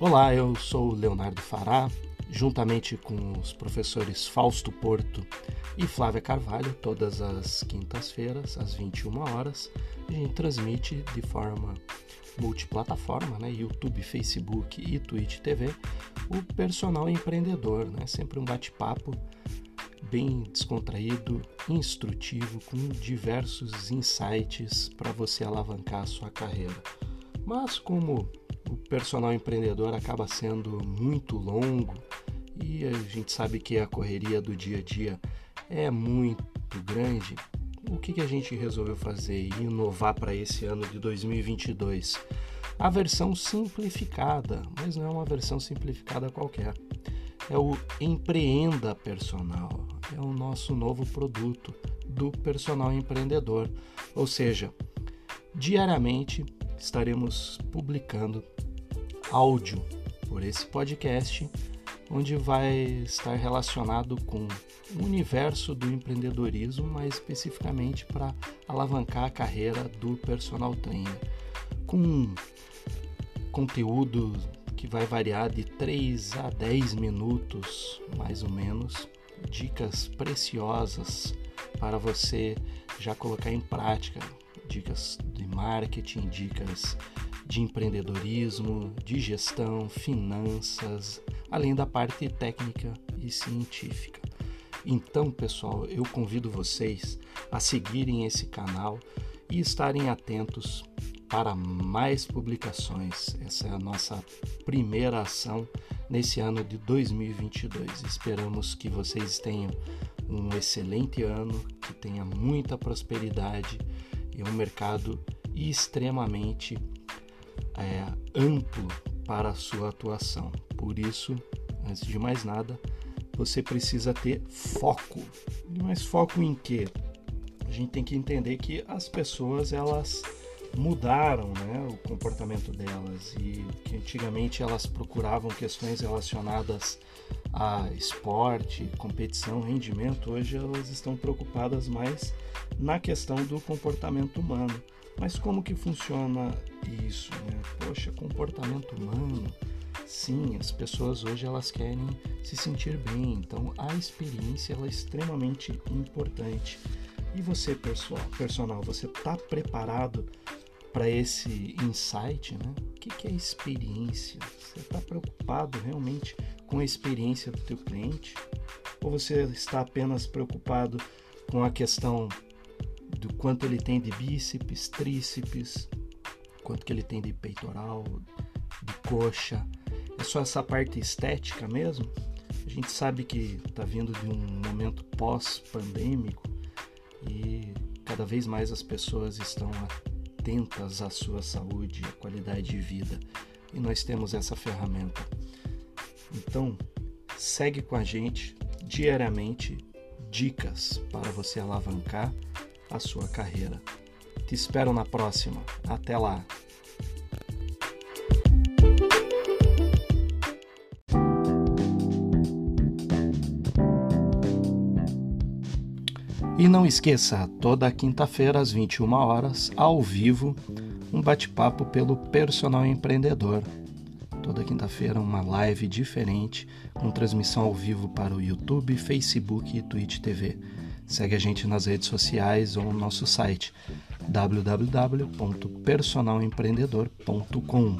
Olá, eu sou Leonardo Fará, juntamente com os professores Fausto Porto e Flávia Carvalho, todas as quintas-feiras, às 21 horas, a gente transmite de forma multiplataforma, né, YouTube, Facebook e Twitch TV, o Personal Empreendedor, né, sempre um bate-papo bem descontraído, instrutivo, com diversos insights para você alavancar a sua carreira. Mas como o personal empreendedor acaba sendo muito longo e a gente sabe que a correria do dia a dia é muito grande. O que, que a gente resolveu fazer e inovar para esse ano de 2022? A versão simplificada, mas não é uma versão simplificada qualquer. É o Empreenda Personal, é o nosso novo produto do personal empreendedor. Ou seja, diariamente estaremos publicando áudio por esse podcast, onde vai estar relacionado com o universo do empreendedorismo, mais especificamente para alavancar a carreira do personal trainer, com conteúdo que vai variar de 3 a 10 minutos, mais ou menos, dicas preciosas para você já colocar em prática, dicas de marketing, dicas de empreendedorismo, de gestão, finanças, além da parte técnica e científica. Então, pessoal, eu convido vocês a seguirem esse canal e estarem atentos para mais publicações. Essa é a nossa primeira ação nesse ano de 2022. Esperamos que vocês tenham um excelente ano, que tenha muita prosperidade e um mercado extremamente é, amplo para a sua atuação. Por isso, antes de mais nada, você precisa ter foco. Mas foco em quê? A gente tem que entender que as pessoas elas mudaram né, o comportamento delas e que antigamente elas procuravam questões relacionadas a esporte, competição, rendimento, hoje elas estão preocupadas mais na questão do comportamento humano. Mas como que funciona isso? Né? Poxa, comportamento humano. Sim, as pessoas hoje elas querem se sentir bem, então a experiência ela é extremamente importante. E você, pessoal, personal, você está preparado para esse insight, né? O que, que é experiência? Você está preocupado realmente com a experiência do teu cliente? Ou você está apenas preocupado com a questão do quanto ele tem de bíceps, tríceps, quanto que ele tem de peitoral, de coxa. É só essa parte estética mesmo? A gente sabe que está vindo de um momento pós-pandêmico e cada vez mais as pessoas estão atentas à sua saúde, à qualidade de vida. E nós temos essa ferramenta. Então, segue com a gente diariamente dicas para você alavancar a sua carreira. Te espero na próxima. Até lá! E não esqueça, toda quinta-feira às 21 horas, ao vivo, um bate-papo pelo Personal Empreendedor. Toda quinta-feira uma live diferente, com transmissão ao vivo para o YouTube, Facebook e Twitch TV. Segue a gente nas redes sociais ou no nosso site www.personalempreendedor.com.